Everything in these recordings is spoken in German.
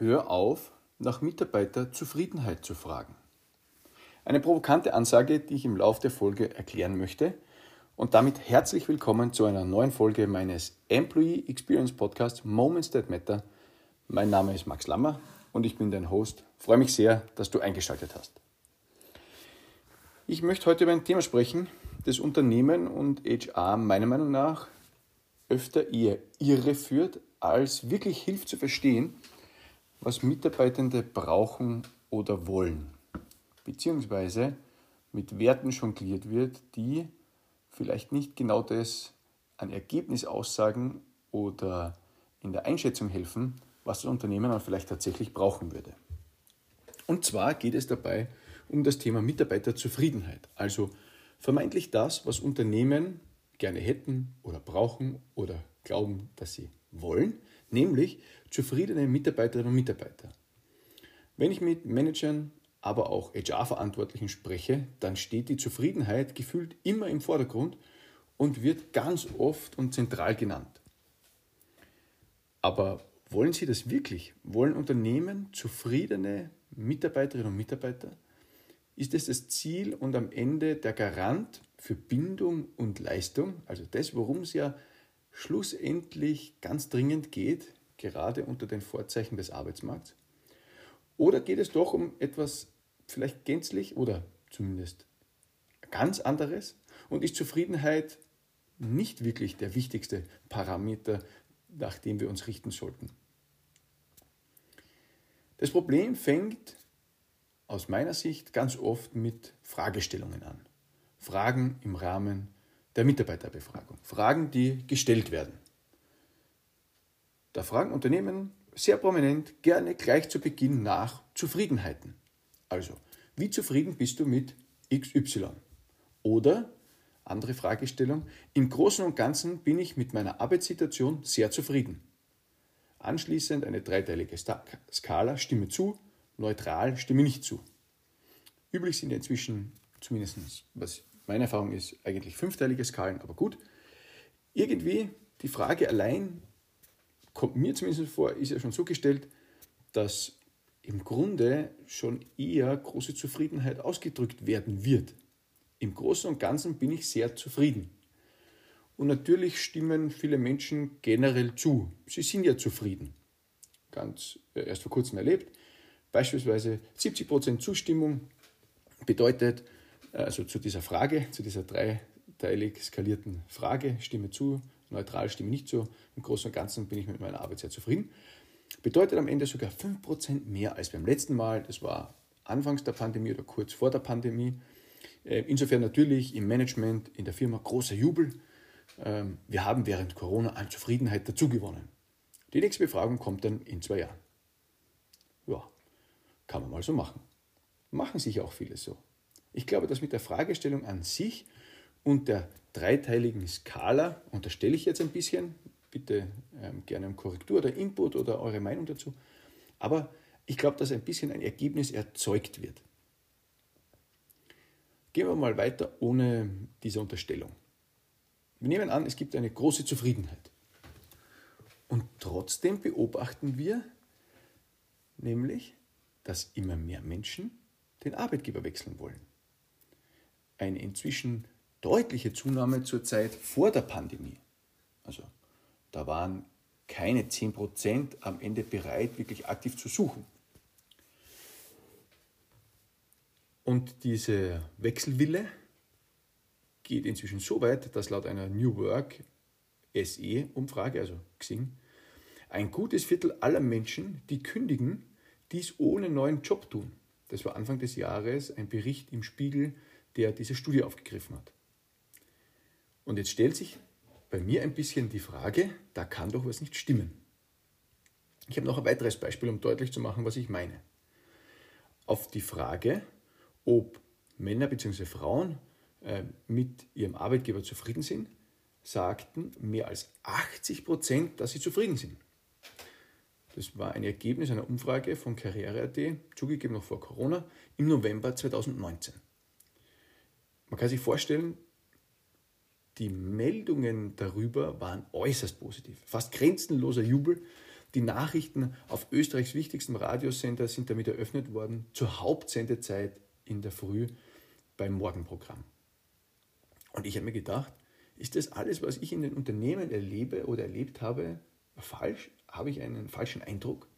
Hör auf, nach Mitarbeiterzufriedenheit zu fragen. Eine provokante Ansage, die ich im Laufe der Folge erklären möchte. Und damit herzlich willkommen zu einer neuen Folge meines Employee Experience Podcasts Moments That Matter. Mein Name ist Max Lammer und ich bin dein Host. Freue mich sehr, dass du eingeschaltet hast. Ich möchte heute über ein Thema sprechen, das Unternehmen und HR meiner Meinung nach öfter eher irreführt, als wirklich hilft zu verstehen, was Mitarbeitende brauchen oder wollen, beziehungsweise mit Werten jongliert wird, die vielleicht nicht genau das an Ergebnis aussagen oder in der Einschätzung helfen, was das Unternehmen dann vielleicht tatsächlich brauchen würde. Und zwar geht es dabei um das Thema Mitarbeiterzufriedenheit, also vermeintlich das, was Unternehmen gerne hätten oder brauchen oder glauben, dass sie wollen, nämlich zufriedene Mitarbeiterinnen und Mitarbeiter. Wenn ich mit Managern, aber auch HR-Verantwortlichen spreche, dann steht die Zufriedenheit gefühlt immer im Vordergrund und wird ganz oft und zentral genannt. Aber wollen Sie das wirklich? Wollen Unternehmen zufriedene Mitarbeiterinnen und Mitarbeiter? Ist es das Ziel und am Ende der Garant für Bindung und Leistung, also das, worum es ja schlussendlich ganz dringend geht, gerade unter den Vorzeichen des Arbeitsmarkts? Oder geht es doch um etwas vielleicht gänzlich oder zumindest ganz anderes und ist Zufriedenheit nicht wirklich der wichtigste Parameter, nach dem wir uns richten sollten? Das Problem fängt aus meiner Sicht ganz oft mit Fragestellungen an. Fragen im Rahmen der Mitarbeiterbefragung. Fragen, die gestellt werden. Da fragen Unternehmen sehr prominent gerne gleich zu Beginn nach Zufriedenheiten. Also, wie zufrieden bist du mit XY? Oder, andere Fragestellung, im Großen und Ganzen bin ich mit meiner Arbeitssituation sehr zufrieden. Anschließend eine dreiteilige Skala, stimme zu, neutral, stimme nicht zu. Üblich sind inzwischen, zumindest was meine Erfahrung ist, eigentlich fünfteilige Skalen, aber gut. Irgendwie die Frage allein, kommt mir zumindest vor, ist ja schon so gestellt, dass im Grunde schon eher große Zufriedenheit ausgedrückt werden wird. Im Großen und Ganzen bin ich sehr zufrieden. Und natürlich stimmen viele Menschen generell zu. Sie sind ja zufrieden. Ganz äh, erst vor kurzem erlebt. Beispielsweise 70% Zustimmung bedeutet, also zu dieser Frage, zu dieser dreiteilig skalierten Frage, stimme zu, neutral, stimme nicht zu, im Großen und Ganzen bin ich mit meiner Arbeit sehr zufrieden, bedeutet am Ende sogar 5% mehr als beim letzten Mal. Das war anfangs der Pandemie oder kurz vor der Pandemie. Äh, insofern natürlich im Management, in der Firma großer Jubel. Ähm, wir haben während Corona an Zufriedenheit dazugewonnen. Die nächste Befragung kommt dann in zwei Jahren. Ja, kann man mal so machen. Machen sich auch viele so. Ich glaube, dass mit der Fragestellung an sich und der dreiteiligen Skala, unterstelle ich jetzt ein bisschen, bitte ähm, gerne um Korrektur oder Input oder eure Meinung dazu, aber ich glaube, dass ein bisschen ein Ergebnis erzeugt wird. Gehen wir mal weiter ohne diese Unterstellung. Wir nehmen an, es gibt eine große Zufriedenheit. Und trotzdem beobachten wir nämlich, dass immer mehr Menschen den Arbeitgeber wechseln wollen. Eine inzwischen deutliche Zunahme zur Zeit vor der Pandemie. Also da waren keine 10% am Ende bereit, wirklich aktiv zu suchen. Und diese Wechselwille geht inzwischen so weit, dass laut einer New Work SE-Umfrage, also Xing, ein gutes Viertel aller Menschen, die kündigen, dies ohne neuen Job tun. Das war Anfang des Jahres ein Bericht im Spiegel, der diese Studie aufgegriffen hat. Und jetzt stellt sich bei mir ein bisschen die Frage, da kann doch was nicht stimmen. Ich habe noch ein weiteres Beispiel, um deutlich zu machen, was ich meine. Auf die Frage, ob Männer bzw. Frauen äh, mit ihrem Arbeitgeber zufrieden sind, sagten mehr als 80 Prozent, dass sie zufrieden sind. Das war ein Ergebnis einer Umfrage von Karriere.at, zugegeben noch vor Corona, im November 2019. Man kann sich vorstellen, die Meldungen darüber waren äußerst positiv. Fast grenzenloser Jubel. Die Nachrichten auf Österreichs wichtigstem Radiosender sind damit eröffnet worden, zur Hauptsendezeit in der Früh beim Morgenprogramm. Und ich habe mir gedacht, ist das alles, was ich in den Unternehmen erlebe oder erlebt habe, falsch? Habe ich einen falschen Eindruck?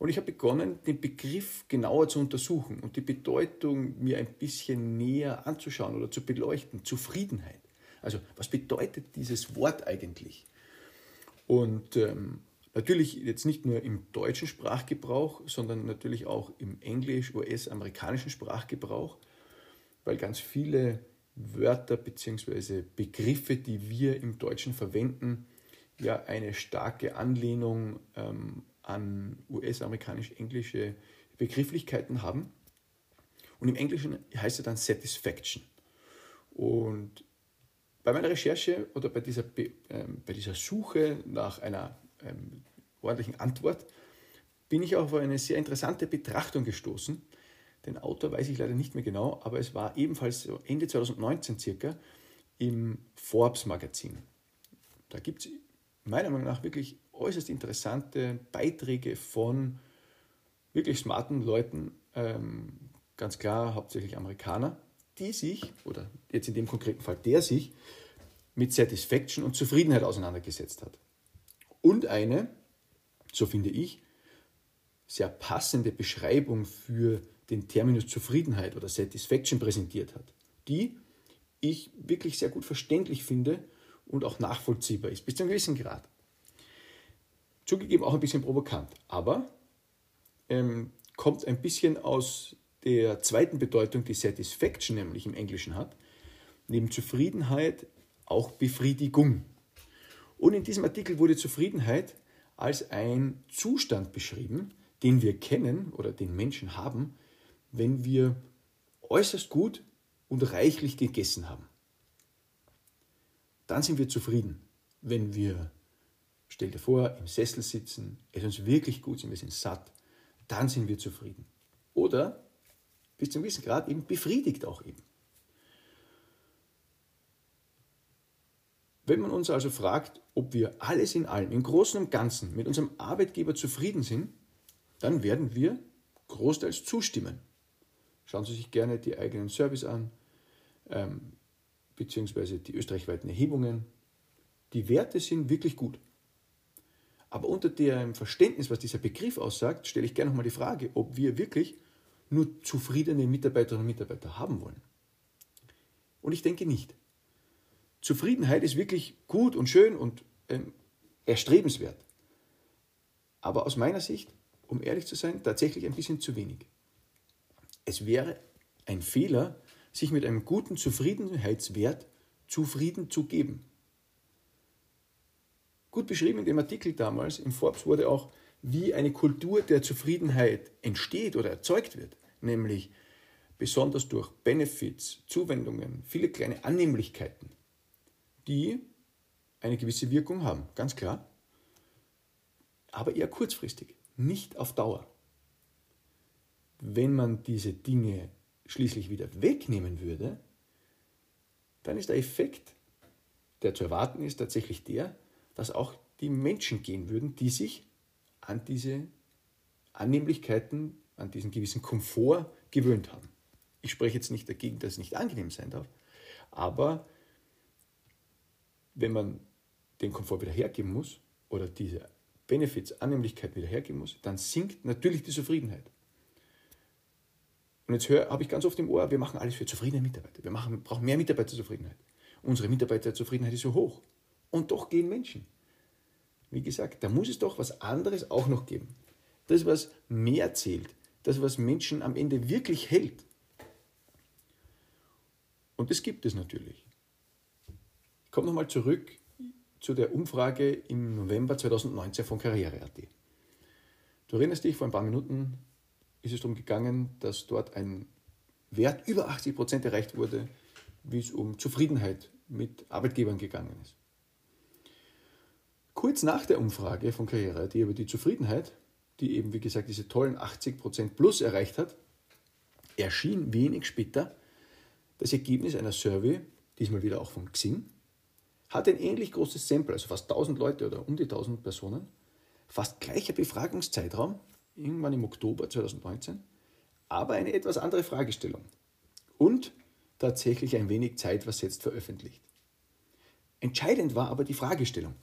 Und ich habe begonnen, den Begriff genauer zu untersuchen und die Bedeutung mir ein bisschen näher anzuschauen oder zu beleuchten. Zufriedenheit. Also was bedeutet dieses Wort eigentlich? Und ähm, natürlich jetzt nicht nur im deutschen Sprachgebrauch, sondern natürlich auch im englisch, US-amerikanischen Sprachgebrauch, weil ganz viele Wörter bzw. Begriffe, die wir im Deutschen verwenden, ja eine starke Anlehnung ähm, an US-amerikanisch-englische Begrifflichkeiten haben. Und im Englischen heißt es dann Satisfaction. Und bei meiner Recherche oder bei dieser, ähm, bei dieser Suche nach einer ähm, ordentlichen Antwort bin ich auf eine sehr interessante Betrachtung gestoßen. Den Autor weiß ich leider nicht mehr genau, aber es war ebenfalls Ende 2019 circa im Forbes Magazin. Da gibt es meiner Meinung nach wirklich äußerst interessante Beiträge von wirklich smarten Leuten, ähm, ganz klar hauptsächlich Amerikaner, die sich, oder jetzt in dem konkreten Fall der sich, mit Satisfaction und Zufriedenheit auseinandergesetzt hat. Und eine, so finde ich, sehr passende Beschreibung für den Terminus Zufriedenheit oder Satisfaction präsentiert hat, die ich wirklich sehr gut verständlich finde und auch nachvollziehbar ist, bis zu einem gewissen Grad. Zugegeben auch ein bisschen provokant, aber ähm, kommt ein bisschen aus der zweiten Bedeutung, die Satisfaction nämlich im Englischen hat, neben Zufriedenheit auch Befriedigung. Und in diesem Artikel wurde Zufriedenheit als ein Zustand beschrieben, den wir kennen oder den Menschen haben, wenn wir äußerst gut und reichlich gegessen haben. Dann sind wir zufrieden, wenn wir, stell dir vor, im Sessel sitzen, es uns wirklich gut sind, wir sind satt, dann sind wir zufrieden. Oder bis zu einem gewissen Grad eben befriedigt auch eben. Wenn man uns also fragt, ob wir alles in allem, im Großen und Ganzen mit unserem Arbeitgeber zufrieden sind, dann werden wir großteils zustimmen. Schauen Sie sich gerne die eigenen Service an, ähm, beziehungsweise die österreichweiten Erhebungen. Die Werte sind wirklich gut. Aber unter dem Verständnis, was dieser Begriff aussagt, stelle ich gerne nochmal die Frage, ob wir wirklich nur zufriedene Mitarbeiterinnen und Mitarbeiter haben wollen. Und ich denke nicht. Zufriedenheit ist wirklich gut und schön und ähm, erstrebenswert. Aber aus meiner Sicht, um ehrlich zu sein, tatsächlich ein bisschen zu wenig. Es wäre ein Fehler, sich mit einem guten Zufriedenheitswert zufrieden zu geben. Gut beschrieben in dem Artikel damals im Forbes wurde auch, wie eine Kultur der Zufriedenheit entsteht oder erzeugt wird, nämlich besonders durch Benefits, Zuwendungen, viele kleine Annehmlichkeiten die eine gewisse Wirkung haben, ganz klar, aber eher kurzfristig, nicht auf Dauer. Wenn man diese Dinge schließlich wieder wegnehmen würde, dann ist der Effekt, der zu erwarten ist, tatsächlich der, dass auch die Menschen gehen würden, die sich an diese Annehmlichkeiten, an diesen gewissen Komfort gewöhnt haben. Ich spreche jetzt nicht dagegen, dass es nicht angenehm sein darf, aber wenn man den Komfort wieder hergeben muss oder diese Benefits, Annehmlichkeit wieder hergeben muss, dann sinkt natürlich die Zufriedenheit. Und jetzt habe ich ganz oft im Ohr, wir machen alles für zufriedene Mitarbeiter. Wir machen, brauchen mehr Mitarbeiterzufriedenheit. Unsere Mitarbeiterzufriedenheit ist so hoch. Und doch gehen Menschen. Wie gesagt, da muss es doch was anderes auch noch geben. Das, was mehr zählt, das, was Menschen am Ende wirklich hält. Und das gibt es natürlich. Ich komme nochmal zurück zu der Umfrage im November 2019 von Karriere.at. Du erinnerst dich, vor ein paar Minuten ist es darum gegangen, dass dort ein Wert über 80 Prozent erreicht wurde, wie es um Zufriedenheit mit Arbeitgebern gegangen ist. Kurz nach der Umfrage von Karriere.at über die Zufriedenheit, die eben, wie gesagt, diese tollen 80 Prozent plus erreicht hat, erschien wenig später das Ergebnis einer Survey, diesmal wieder auch von Xing, hat ein ähnlich großes Sample, also fast 1000 Leute oder um die 1000 Personen, fast gleicher Befragungszeitraum, irgendwann im Oktober 2019, aber eine etwas andere Fragestellung. Und tatsächlich ein wenig Zeit versetzt veröffentlicht. Entscheidend war aber die Fragestellung.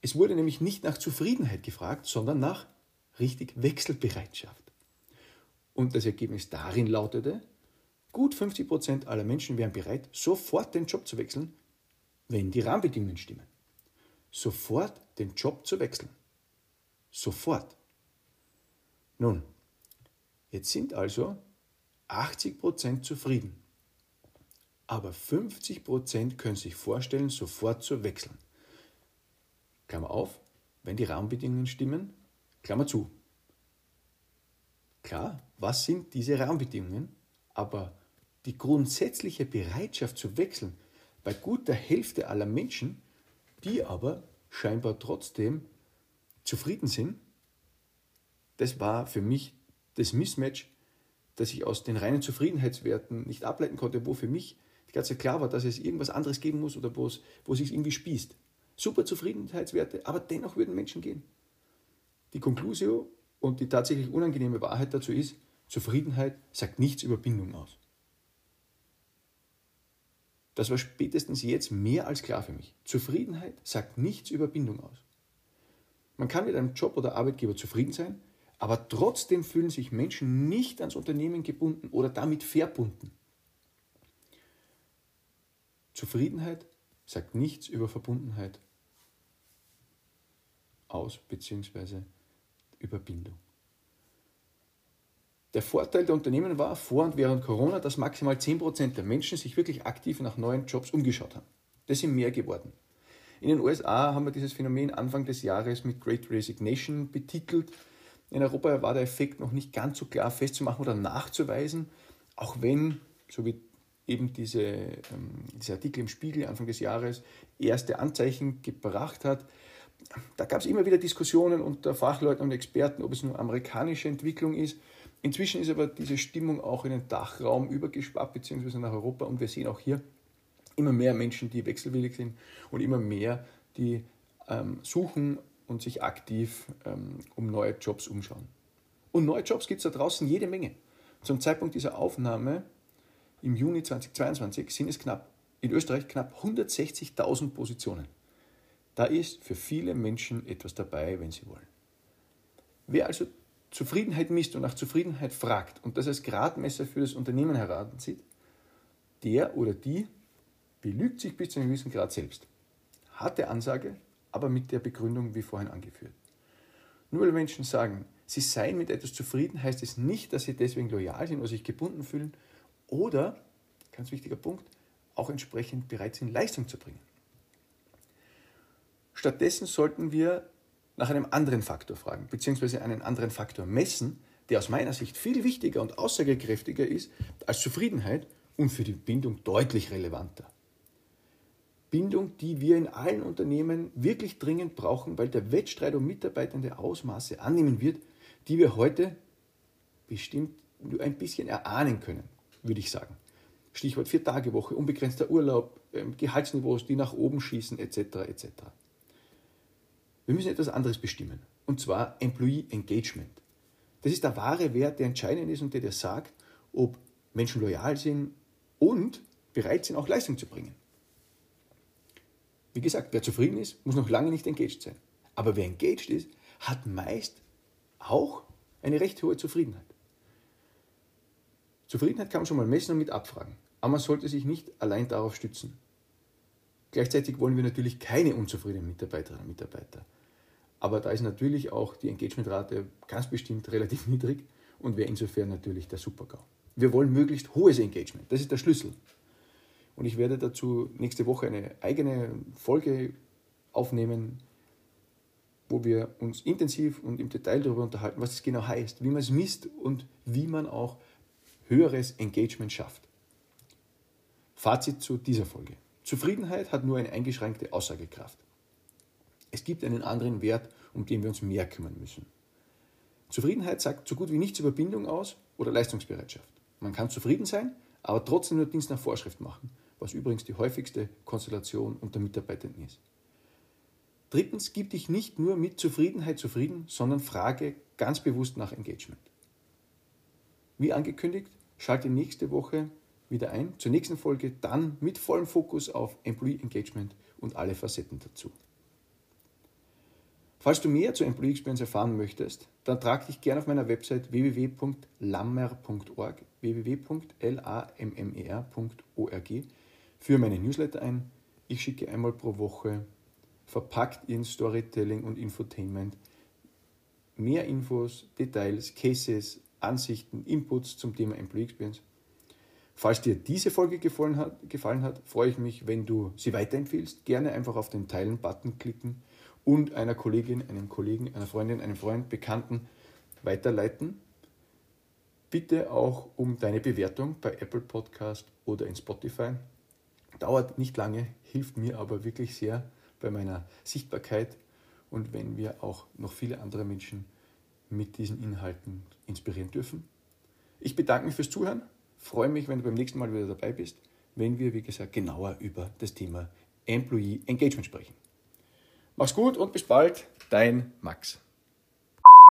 Es wurde nämlich nicht nach Zufriedenheit gefragt, sondern nach richtig Wechselbereitschaft. Und das Ergebnis darin lautete, gut 50 Prozent aller Menschen wären bereit, sofort den Job zu wechseln, wenn die Rahmenbedingungen stimmen. Sofort den Job zu wechseln. Sofort. Nun, jetzt sind also 80% zufrieden. Aber 50% können sich vorstellen, sofort zu wechseln. Klammer auf, wenn die Rahmenbedingungen stimmen, Klammer zu. Klar, was sind diese Rahmenbedingungen? Aber die grundsätzliche Bereitschaft zu wechseln bei guter Hälfte aller Menschen, die aber scheinbar trotzdem zufrieden sind, das war für mich das Mismatch, das ich aus den reinen Zufriedenheitswerten nicht ableiten konnte, wo für mich die ganze klar war, dass es irgendwas anderes geben muss oder wo es, wo es sich irgendwie spießt. Super Zufriedenheitswerte, aber dennoch würden Menschen gehen. Die Conclusio und die tatsächlich unangenehme Wahrheit dazu ist, Zufriedenheit sagt nichts über Bindung aus. Das war spätestens jetzt mehr als klar für mich. Zufriedenheit sagt nichts über Bindung aus. Man kann mit einem Job oder Arbeitgeber zufrieden sein, aber trotzdem fühlen sich Menschen nicht ans Unternehmen gebunden oder damit verbunden. Zufriedenheit sagt nichts über Verbundenheit aus bzw. über Bindung. Der Vorteil der Unternehmen war vor und während Corona, dass maximal 10% der Menschen sich wirklich aktiv nach neuen Jobs umgeschaut haben. Das sind mehr geworden. In den USA haben wir dieses Phänomen Anfang des Jahres mit Great Resignation betitelt. In Europa war der Effekt noch nicht ganz so klar festzumachen oder nachzuweisen, auch wenn, so wie eben diese, ähm, dieser Artikel im Spiegel Anfang des Jahres erste Anzeichen gebracht hat. Da gab es immer wieder Diskussionen unter Fachleuten und Experten, ob es nur amerikanische Entwicklung ist. Inzwischen ist aber diese Stimmung auch in den Dachraum übergeschwappt, beziehungsweise nach Europa. Und wir sehen auch hier immer mehr Menschen, die wechselwillig sind und immer mehr, die ähm, suchen und sich aktiv ähm, um neue Jobs umschauen. Und neue Jobs gibt es da draußen jede Menge. Zum Zeitpunkt dieser Aufnahme im Juni 2022 sind es knapp, in Österreich knapp 160.000 Positionen. Da ist für viele Menschen etwas dabei, wenn sie wollen. Wer also Zufriedenheit misst und nach Zufriedenheit fragt und das als Gradmesser für das Unternehmen heranzieht, der oder die belügt sich bis zu einem gewissen Grad selbst. Harte Ansage, aber mit der Begründung wie vorhin angeführt. Nur weil Menschen sagen, sie seien mit etwas zufrieden, heißt es nicht, dass sie deswegen loyal sind oder sich gebunden fühlen oder, ganz wichtiger Punkt, auch entsprechend bereit sind, Leistung zu bringen. Stattdessen sollten wir nach einem anderen Faktor fragen, beziehungsweise einen anderen Faktor messen, der aus meiner Sicht viel wichtiger und aussagekräftiger ist als Zufriedenheit und für die Bindung deutlich relevanter. Bindung, die wir in allen Unternehmen wirklich dringend brauchen, weil der Wettstreit um Mitarbeitende Ausmaße annehmen wird, die wir heute bestimmt nur ein bisschen erahnen können, würde ich sagen. Stichwort Vier-Tage-Woche, unbegrenzter Urlaub, ähm, Gehaltsniveaus, die nach oben schießen, etc. etc. Wir müssen etwas anderes bestimmen, und zwar Employee Engagement. Das ist der wahre Wert, der entscheidend ist und der dir sagt, ob Menschen loyal sind und bereit sind, auch Leistung zu bringen. Wie gesagt, wer zufrieden ist, muss noch lange nicht engaged sein. Aber wer engaged ist, hat meist auch eine recht hohe Zufriedenheit. Zufriedenheit kann man schon mal messen und mit abfragen. Aber man sollte sich nicht allein darauf stützen. Gleichzeitig wollen wir natürlich keine unzufriedenen Mitarbeiterinnen und Mitarbeiter. Aber da ist natürlich auch die Engagementrate ganz bestimmt relativ niedrig und wäre insofern natürlich der Super-GAU. Wir wollen möglichst hohes Engagement. Das ist der Schlüssel. Und ich werde dazu nächste Woche eine eigene Folge aufnehmen, wo wir uns intensiv und im Detail darüber unterhalten, was es genau heißt, wie man es misst und wie man auch höheres Engagement schafft. Fazit zu dieser Folge. Zufriedenheit hat nur eine eingeschränkte Aussagekraft. Es gibt einen anderen Wert, um den wir uns mehr kümmern müssen. Zufriedenheit sagt so gut wie nichts über Bindung aus oder Leistungsbereitschaft. Man kann zufrieden sein, aber trotzdem nur Dienst nach Vorschrift machen was übrigens die häufigste Konstellation unter Mitarbeitenden ist. Drittens, gib dich nicht nur mit Zufriedenheit zufrieden, sondern frage ganz bewusst nach Engagement. Wie angekündigt, schalte nächste Woche wieder ein zur nächsten Folge, dann mit vollem Fokus auf Employee Engagement und alle Facetten dazu. Falls du mehr zu Employee Experience erfahren möchtest, dann trag dich gerne auf meiner Website www.lammer.org www.lammer.org für meine Newsletter ein. Ich schicke einmal pro Woche verpackt in Storytelling und Infotainment mehr Infos, Details, Cases, Ansichten, Inputs zum Thema Employee Experience. Falls dir diese Folge gefallen hat, gefallen hat, freue ich mich, wenn du sie weiterempfiehlst. Gerne einfach auf den Teilen-Button klicken und einer Kollegin, einem Kollegen, einer Freundin, einem Freund, Bekannten weiterleiten. Bitte auch um deine Bewertung bei Apple Podcast oder in Spotify. Dauert nicht lange, hilft mir aber wirklich sehr bei meiner Sichtbarkeit und wenn wir auch noch viele andere Menschen mit diesen Inhalten inspirieren dürfen. Ich bedanke mich fürs Zuhören, freue mich, wenn du beim nächsten Mal wieder dabei bist, wenn wir, wie gesagt, genauer über das Thema Employee Engagement sprechen. Mach's gut und bis bald, dein Max.